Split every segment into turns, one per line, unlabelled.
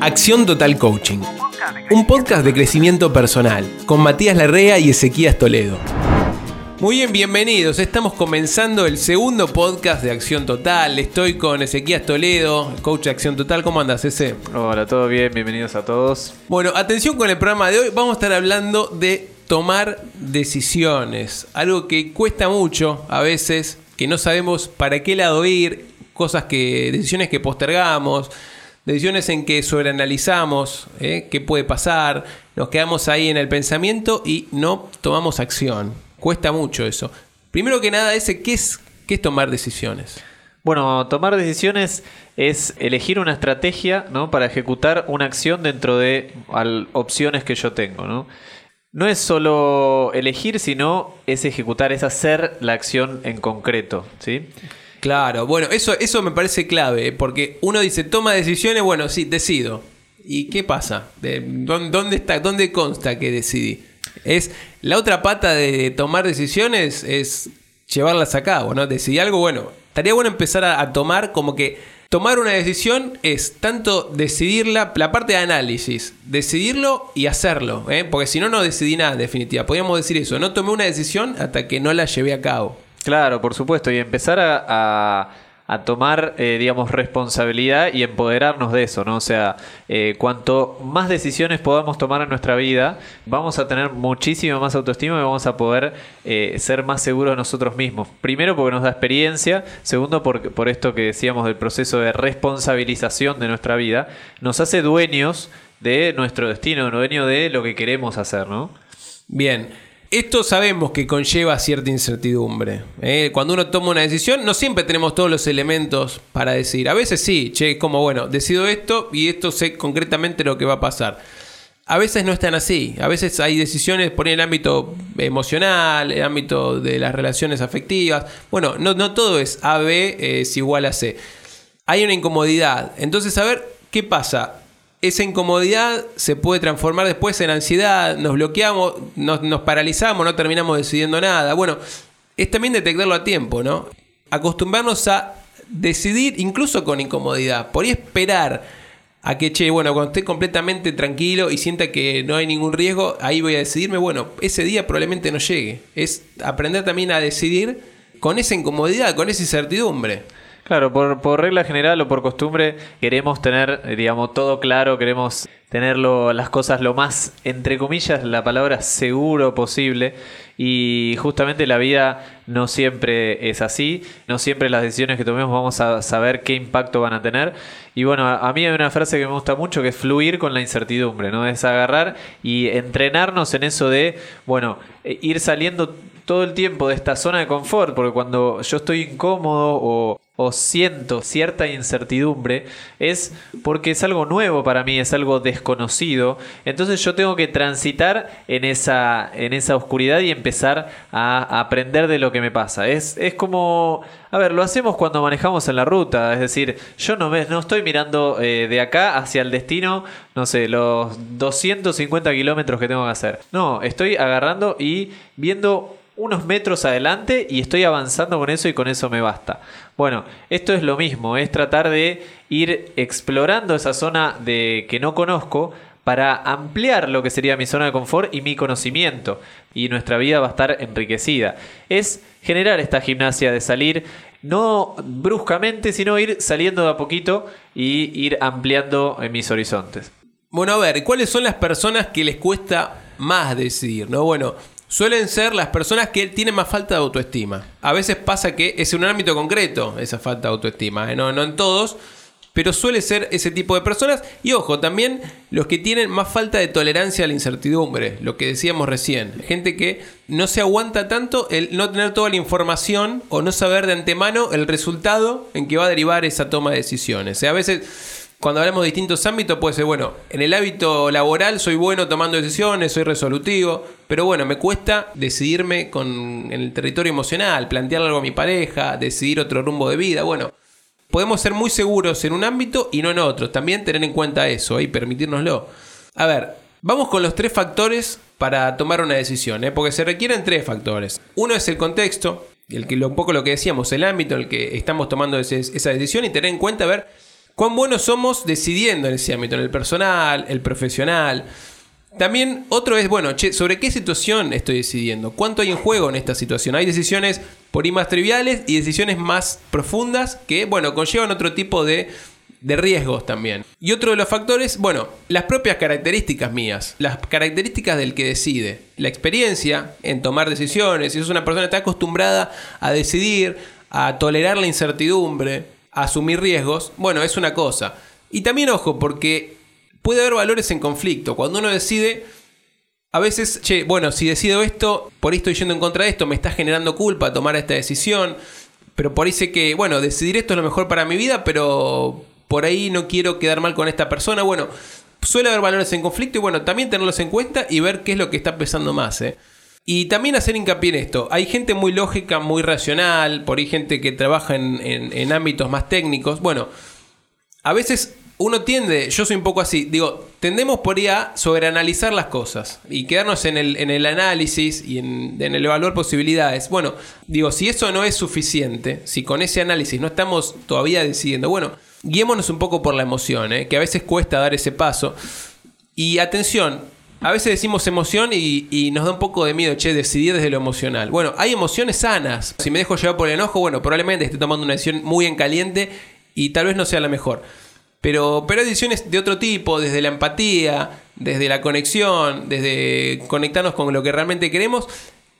Acción Total Coaching, un podcast de crecimiento personal con Matías Larrea y Ezequías Toledo. Muy bien, bienvenidos. Estamos comenzando el segundo podcast de Acción Total. Estoy con Ezequías Toledo, coach de Acción Total. ¿Cómo andas, Eze?
Hola, todo bien, bienvenidos a todos.
Bueno, atención con el programa de hoy. Vamos a estar hablando de tomar decisiones. Algo que cuesta mucho a veces, que no sabemos para qué lado ir, cosas que, decisiones que postergamos, decisiones en que sobreanalizamos ¿eh? qué puede pasar, nos quedamos ahí en el pensamiento y no tomamos acción. Cuesta mucho eso. Primero que nada, ese, ¿qué es, qué es tomar decisiones?
Bueno, tomar decisiones es elegir una estrategia ¿no? para ejecutar una acción dentro de opciones que yo tengo. ¿no? no es solo elegir, sino es ejecutar, es hacer la acción en concreto. ¿sí?
Claro, bueno, eso, eso me parece clave, ¿eh? porque uno dice, toma decisiones, bueno, sí, decido. ¿Y qué pasa? ¿Dónde, está, ¿Dónde consta que decidí? Es la otra pata de tomar decisiones es llevarlas a cabo, ¿no? Decidir algo, bueno, estaría bueno empezar a, tomar como que tomar una decisión es tanto decidirla, la parte de análisis, decidirlo y hacerlo, ¿eh? porque si no, no decidí nada en definitiva. Podríamos decir eso, no tomé una decisión hasta que no la llevé a cabo.
Claro, por supuesto, y empezar a, tomar, eh, digamos, responsabilidad y empoderarnos de eso, ¿no? O sea, eh, cuanto más decisiones podamos tomar en nuestra vida, vamos a tener muchísima más autoestima y vamos a poder eh, ser más seguros de nosotros mismos. Primero porque nos da experiencia, segundo por, por esto que decíamos del proceso de responsabilización de nuestra vida, nos hace dueños de nuestro destino, dueños de lo que queremos hacer, ¿no?
Bien. Esto sabemos que conlleva cierta incertidumbre. ¿eh? Cuando uno toma una decisión, no siempre tenemos todos los elementos para decir. A veces sí, che, como bueno, decido esto y esto sé concretamente lo que va a pasar. A veces no es tan así. A veces hay decisiones por el ámbito emocional, el ámbito de las relaciones afectivas. Bueno, no, no todo es A, B es igual a C. Hay una incomodidad. Entonces, a ver, ¿qué pasa? Esa incomodidad se puede transformar después en ansiedad, nos bloqueamos, nos, paralizamos, no terminamos decidiendo nada. Bueno, es también detectarlo a tiempo, ¿no? Acostumbrarnos a decidir incluso con incomodidad. Por ahí esperar a que, che, bueno, cuando esté completamente tranquilo y sienta que no hay ningún riesgo, ahí voy a decidirme. Bueno, ese día probablemente no llegue. Es aprender también a decidir con esa incomodidad, con esa incertidumbre.
Claro, por, regla general o por costumbre queremos tener, eh, digamos, todo claro, queremos tener las cosas lo más, entre comillas, la palabra seguro posible. Y justamente la vida no siempre es así, no siempre las decisiones que tomemos vamos a saber qué impacto van a tener. Y bueno, a, mí hay una frase que me gusta mucho que es fluir con la incertidumbre, ¿no? Es agarrar y entrenarnos en eso de, bueno, eh, ir saliendo todo el tiempo de esta zona de confort, porque cuando yo estoy incómodo o, siento cierta incertidumbre, es porque es algo nuevo para mí, es algo desconocido. Entonces yo tengo que transitar en esa, en esa oscuridad y empezar a aprender de lo que me pasa. Es, es como, a ver, lo hacemos cuando manejamos en la ruta, es decir, yo no, me, no estoy mirando eh, de acá hacia el destino, no sé, los 250 kilómetros que tengo que hacer. No, estoy agarrando y viendo unos metros adelante y estoy avanzando con eso y con eso me basta. Bueno, esto es lo mismo, es tratar de ir explorando esa zona de que no conozco para ampliar lo que sería mi zona de confort y mi conocimiento y nuestra vida va a estar enriquecida. Es generar esta gimnasia de salir no bruscamente, sino ir saliendo de a poquito y ir ampliando en mis horizontes.
Bueno, a ver, ¿cuáles son las personas que les cuesta más decidir? ¿no? Bueno, suelen ser las personas que tienen más falta de autoestima. A veces pasa que es en un ámbito concreto esa falta de autoestima, ¿eh? no, no en todos, pero suele ser ese tipo de personas. Y ojo, también los que tienen más falta de tolerancia a la incertidumbre, lo que decíamos recién. Gente que no se aguanta tanto el no tener toda la información o no saber de antemano el resultado en que va a derivar esa toma de decisiones. O sea, a veces cuando hablamos de distintos ámbitos, puede ser, bueno, en el hábito laboral soy bueno tomando decisiones, soy resolutivo, pero bueno, me cuesta decidirme con, en el territorio emocional, plantear algo a mi pareja, decidir otro rumbo de vida. Bueno, podemos ser muy seguros en un ámbito y no en otro. También tener en cuenta eso y permitírnoslo. A ver, vamos con los tres factores para tomar una decisión, ¿eh? porque se requieren tres factores. Uno es el contexto, el que, un poco lo que decíamos, el ámbito en el que estamos tomando esa decisión y tener en cuenta, a ver, cuán buenos somos decidiendo en ese ámbito, en el personal, el profesional. También otro es, bueno, che, ¿sobre qué situación estoy decidiendo? ¿Cuánto hay en juego en esta situación? Hay decisiones por ahí más triviales y decisiones más profundas que, bueno, conllevan otro tipo de, de riesgos también. Y otro de los factores, bueno, las propias características mías, las características del que decide, la experiencia en tomar decisiones, si es una persona que está acostumbrada a decidir, a tolerar la incertidumbre, asumir riesgos, bueno, es una cosa. Y también ojo, porque puede haber valores en conflicto. Cuando uno decide, a veces, che, bueno, si decido esto, por ahí estoy yendo en contra de esto, me está generando culpa tomar esta decisión, pero por ahí sé que, bueno, decidir esto es lo mejor para mi vida, pero por ahí no quiero quedar mal con esta persona. Bueno, suele haber valores en conflicto y bueno, también tenerlos en cuenta y ver qué es lo que está pesando más, ¿eh? Y también hacer hincapié en esto. Hay gente muy lógica, muy racional, por ahí gente que trabaja en, en ámbitos más técnicos. Bueno, a veces uno tiende, yo soy un poco así, digo, tendemos por ahí a sobreanalizar las cosas y quedarnos en el, en el análisis y en, el evaluar posibilidades. Bueno, digo, si eso no es suficiente, si con ese análisis no estamos todavía decidiendo, bueno, guiémonos un poco por la emoción, ¿eh? que a veces cuesta dar ese paso. Y atención, a veces decimos emoción y, nos da un poco de miedo, che, decidir desde lo emocional. Bueno, hay emociones sanas. Si me dejo llevar por el enojo, bueno, probablemente esté tomando una decisión muy en caliente y tal vez no sea la mejor. Pero, pero hay decisiones de otro tipo, desde la empatía, desde la conexión, desde conectarnos con lo que realmente queremos,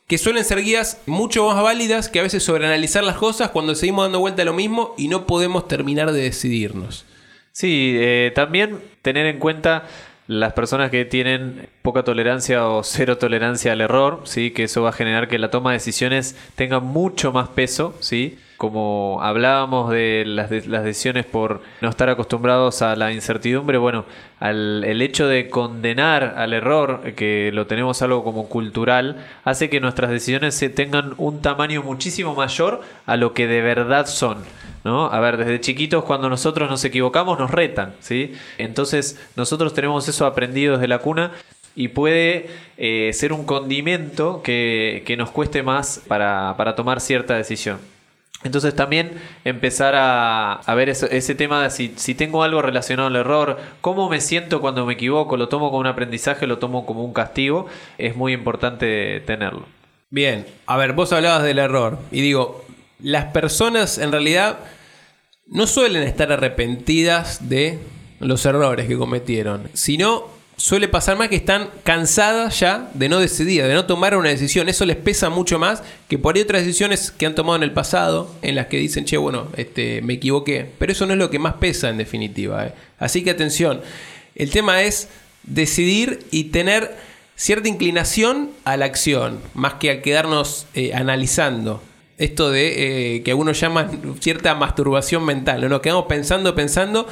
que suelen ser guías mucho más válidas que a veces sobreanalizar las cosas cuando seguimos dando vuelta a lo mismo y no podemos terminar de decidirnos.
Sí, eh, también tener en cuenta las personas que tienen poca tolerancia o cero tolerancia al error, ¿sí? que eso va a generar que la toma de decisiones tenga mucho más peso, ¿sí? Como hablábamos de las, las, decisiones por no estar acostumbrados a la incertidumbre, bueno, al, el hecho de condenar al error, que lo tenemos algo como cultural, hace que nuestras decisiones tengan un tamaño muchísimo mayor a lo que de verdad son. ¿No? A ver, desde chiquitos cuando nosotros nos equivocamos nos retan, ¿sí? Entonces nosotros tenemos eso aprendido desde la cuna y puede eh, ser un condimento que, que nos cueste más para, para tomar cierta decisión. Entonces también empezar a, ver ese, tema de si, si, tengo algo relacionado al error, cómo me siento cuando me equivoco, lo tomo como un aprendizaje, lo tomo como un castigo, es muy importante tenerlo.
Bien, a ver, vos hablabas del error y digo, las personas en realidad no suelen estar arrepentidas de los errores que cometieron, sino suele pasar más que están cansadas ya de no decidir, de no tomar una decisión. Eso les pesa mucho más que por ahí otras decisiones que han tomado en el pasado, en las que dicen, che, bueno, este, me equivoqué. Pero eso no es lo que más pesa en definitiva. ¿eh? Así que atención, el tema es decidir y tener cierta inclinación a la acción, más que a quedarnos eh, analizando. Esto de eh, que algunos llaman cierta masturbación mental, ¿no? nos quedamos pensando, pensando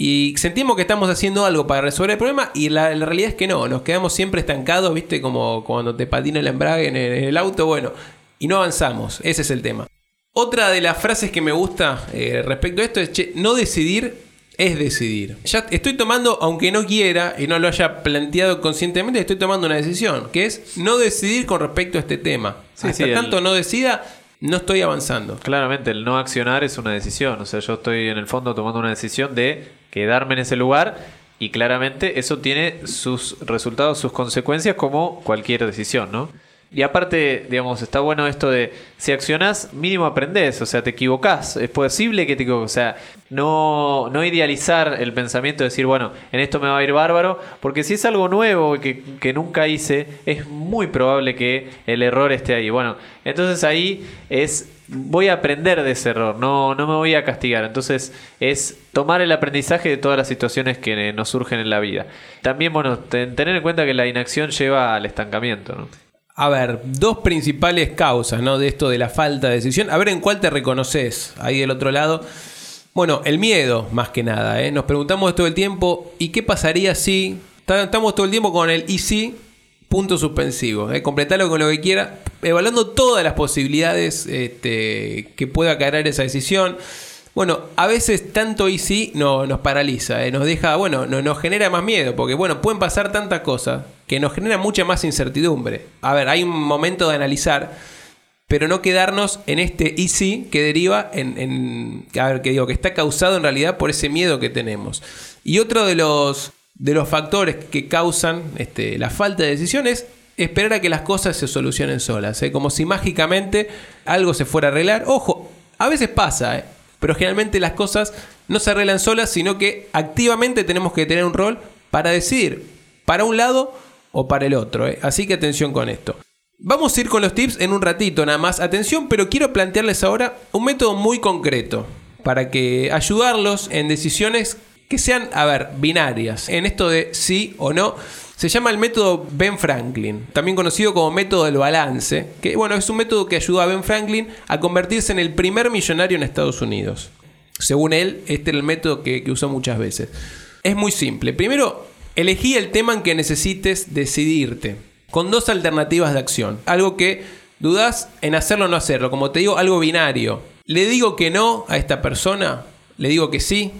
y sentimos que estamos haciendo algo para resolver el problema y la, realidad es que no, nos quedamos siempre estancados, viste, como cuando te patina el embrague en el, auto, bueno, y no avanzamos, ese es el tema. Otra de las frases que me gusta eh, respecto a esto es, che, no decidir es decidir. Ya estoy tomando, aunque no quiera y no lo haya planteado conscientemente, estoy tomando una decisión, que es no decidir con respecto a este tema. Hasta tanto no decida, no estoy avanzando.
Claramente, el no accionar es una decisión. O sea, yo estoy en el fondo tomando una decisión de quedarme en ese lugar y claramente eso tiene sus resultados, sus consecuencias como cualquier decisión, ¿no? Y aparte, digamos, está bueno esto de si accionás, mínimo aprendés, o sea, te equivocás, es posible que te equivoques, o sea, no, no idealizar el pensamiento de decir, bueno, en esto me va a ir bárbaro, porque si es algo nuevo que, que nunca hice, es muy probable que el error esté ahí. Bueno, entonces ahí es voy a aprender de ese error, no, no me voy a castigar. Entonces es tomar el aprendizaje de todas las situaciones que nos surgen en la vida. También, bueno, tener en cuenta que la inacción lleva al estancamiento. ¿no?
A ver, dos principales causas, ¿no? De esto de la falta de decisión. A ver en cuál te reconoces ahí del otro lado. Bueno, el miedo, más que nada, ¿eh? Nos preguntamos todo el tiempo, ¿y qué pasaría si... Estamos todo el tiempo con el y si, punto suspensivo, ¿eh? completarlo con lo que quiera, evaluando todas las posibilidades este, que pueda caer esa decisión. Bueno, a veces tanto y sí no, nos paraliza, ¿eh? nos deja, bueno, no, nos genera más miedo, porque bueno, pueden pasar tantas cosas que nos genera mucha más incertidumbre. A ver, hay un momento de analizar pero no quedarnos en este easy que deriva en, en a ver, que digo, que está causado en realidad por ese miedo que tenemos. Y otro de los, de los factores que causan este, la falta de decisiones esperar a que las cosas se solucionen solas, ¿eh? como si mágicamente algo se fuera a arreglar. Ojo, a veces pasa, ¿eh? pero generalmente las cosas no se arreglan solas, sino que activamente tenemos que tener un rol para decidir para un lado o para el otro. ¿eh? Así que atención con esto. Vamos a ir con los tips en un ratito nada más. Atención, pero quiero plantearles ahora un método muy concreto para que ayudarlos en decisiones que sean, a ver, binarias. En esto de sí o no. Se llama el método Ben Franklin, también conocido como método del balance, que bueno, es un método que ayuda a Ben Franklin a convertirse en el primer millonario en Estados Unidos. Según él, este era el método que, que usó muchas veces. Es muy simple. Primero, elegí el tema en que necesites decidirte con dos alternativas de acción. Algo que dudas en hacerlo o no hacerlo. Como te digo, algo binario. ¿Le digo que no a esta persona? ¿Le digo que sí?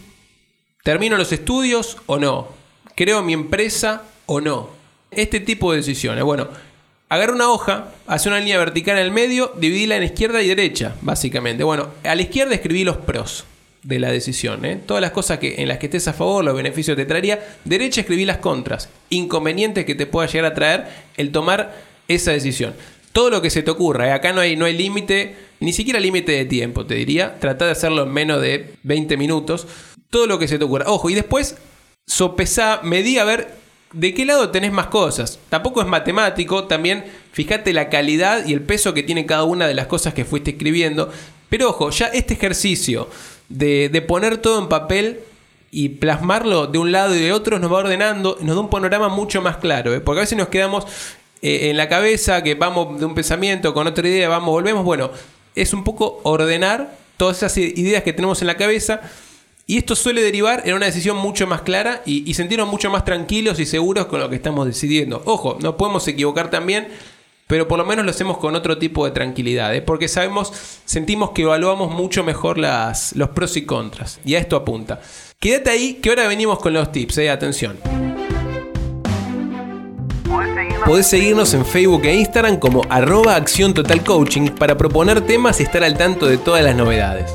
¿Termino los estudios o no? ¿Creo mi empresa o no? Este tipo de decisiones. Bueno, agarra una hoja, hace una línea vertical en el medio, dividila en izquierda y derecha, básicamente. Bueno, a la izquierda escribí los pros de la decisión. ¿eh? Todas las cosas que, en las que estés a favor, los beneficios te traería. Derecha escribí las contras, inconvenientes que te pueda llegar a traer el tomar esa decisión. Todo lo que se te ocurra, ¿eh? acá no hay, no hay límite, ni siquiera límite de tiempo, te diría. Trata de hacerlo en menos de 20 minutos. Todo lo que se te ocurra. Ojo, y después sopesá, medí a ver de qué lado tenés más cosas. Tampoco es matemático, también fíjate la calidad y el peso que tiene cada una de las cosas que fuiste escribiendo. Pero ojo, ya este ejercicio de, poner todo en papel y plasmarlo de un lado y de otro nos va ordenando, nos da un panorama mucho más claro, ¿eh? porque a veces nos quedamos eh, en la cabeza, que vamos de un pensamiento con otra idea, vamos, volvemos, bueno, es un poco ordenar todas esas ideas que tenemos en la cabeza y esto suele derivar en una decisión mucho más clara y, y sentirnos mucho más tranquilos y seguros con lo que estamos decidiendo. Ojo, no podemos equivocar también pero por lo menos lo hacemos con otro tipo de tranquilidad, ¿eh? porque sabemos, sentimos que evaluamos mucho mejor las, los pros y contras. Y a esto apunta. Quédate ahí, que ahora venimos con los tips, ¿eh? atención. Podés seguirnos en Facebook e Instagram como arroba acción total coaching para proponer temas y estar al tanto de todas las novedades.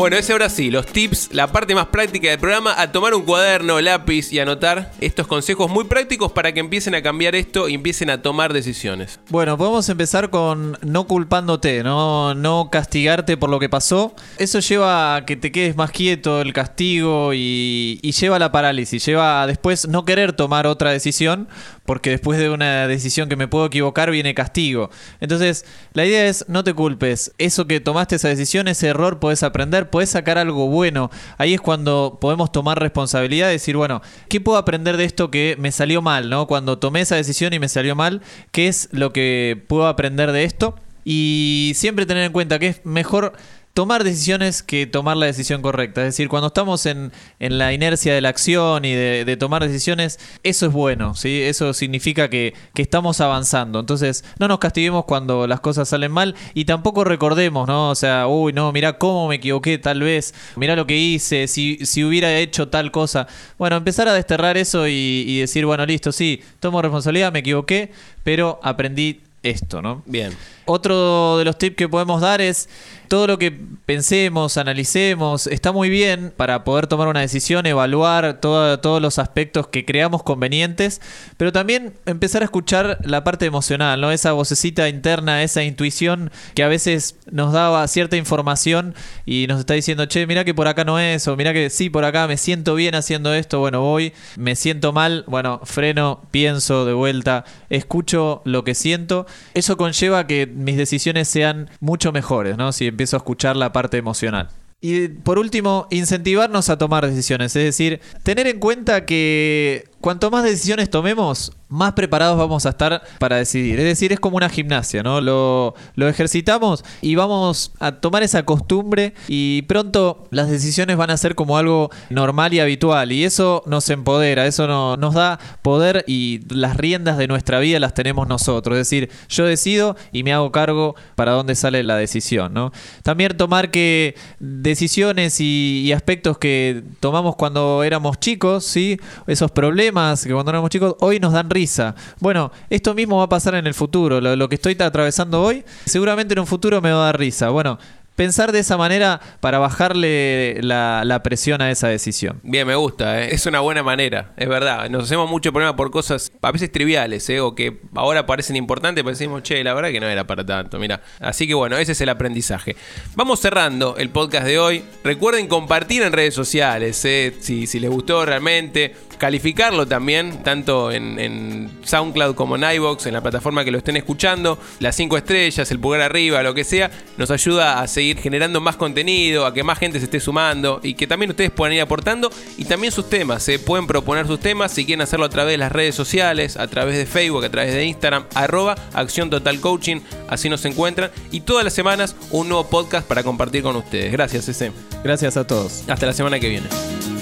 Bueno, ese ahora sí, los tips, la parte más práctica del programa, a tomar un cuaderno, lápiz y anotar estos consejos muy prácticos para que empiecen a cambiar esto y empiecen a tomar decisiones.
Bueno, podemos empezar con no culpándote, no, no castigarte por lo que pasó. Eso lleva a que te quedes más quieto, el castigo y, y lleva a la parálisis, lleva a después no querer tomar otra decisión porque después de una decisión que me puedo equivocar viene castigo. Entonces, la idea es no te culpes. Eso que tomaste esa decisión, ese error, puedes aprender, puedes sacar algo bueno. Ahí es cuando podemos tomar responsabilidad decir, bueno, ¿qué puedo aprender de esto que me salió mal? ¿no? Cuando tomé esa decisión y me salió mal, ¿qué es lo que puedo aprender de esto? Y siempre tener en cuenta que es mejor tomar decisiones que tomar la decisión correcta. Es decir, cuando estamos en, la inercia de la acción y de, tomar decisiones, eso es bueno, ¿sí? Eso significa que, estamos avanzando. Entonces, no nos castiguemos cuando las cosas salen mal y tampoco recordemos, ¿no? O sea, uy, no, mira cómo me equivoqué tal vez, mira lo que hice, si, si hubiera hecho tal cosa. Bueno, empezar a desterrar eso y, y decir, bueno, listo, sí, tomo responsabilidad, me equivoqué, pero aprendí esto, ¿no?
Bien.
Otro de los tips que podemos dar es todo lo que pensemos, analicemos, está muy bien para poder tomar una decisión, evaluar todos los aspectos que creamos convenientes, pero también empezar a escuchar la parte emocional, ¿no? Esa vocecita interna, esa intuición que a veces nos daba cierta información y nos está diciendo, che, mira que por acá no es, o mira que sí, por acá me siento bien haciendo esto, bueno, voy, me siento mal, bueno, freno, pienso de vuelta, escucho lo que siento. Eso conlleva que mis decisiones sean mucho mejores, ¿no? Empiezo a escuchar la parte emocional. Y por último, incentivarnos a tomar decisiones, es decir, tener en cuenta que cuanto más decisiones tomemos, más preparados vamos a estar para decidir. Es decir, es como una gimnasia, ¿no? Lo, ejercitamos y vamos a tomar esa costumbre y pronto las decisiones van a ser como algo normal y habitual y eso nos empodera, eso nos da poder y las riendas de nuestra vida las tenemos nosotros. Es decir, yo decido y me hago cargo para dónde sale la decisión, ¿no? También tomar que decisiones y, y aspectos que tomamos cuando éramos chicos, ¿sí? Esos problemas que cuando éramos chicos hoy nos dan risa. Bueno, esto mismo va a pasar en el futuro. Lo, que estoy atravesando hoy, seguramente en un futuro me va a dar risa. Bueno, pensar de esa manera para bajarle la, la presión a esa decisión.
Bien, me gusta, ¿eh? es una buena manera, es verdad. Nos hacemos mucho problema por cosas a veces triviales, ¿eh? o que ahora parecen importantes, pero decimos, che, la verdad que no era para tanto, mira. Así que bueno, ese es el aprendizaje. Vamos cerrando el podcast de hoy. Recuerden compartir en redes sociales, ¿eh? si, si les gustó realmente calificarlo también, tanto en, SoundCloud como en iVoox, en la plataforma que lo estén escuchando. Las cinco estrellas, el pulgar arriba, lo que sea, nos ayuda a seguir generando más contenido, a que más gente se esté sumando y que también ustedes puedan ir aportando y también sus temas. Se pueden proponer sus temas si quieren hacerlo a través de las redes sociales, a través de Facebook, a través de Instagram, arroba Acción Total Coaching, así nos encuentran. Y todas las semanas un nuevo podcast para compartir con ustedes. Gracias, ese.
Gracias a todos.
Hasta la semana que viene.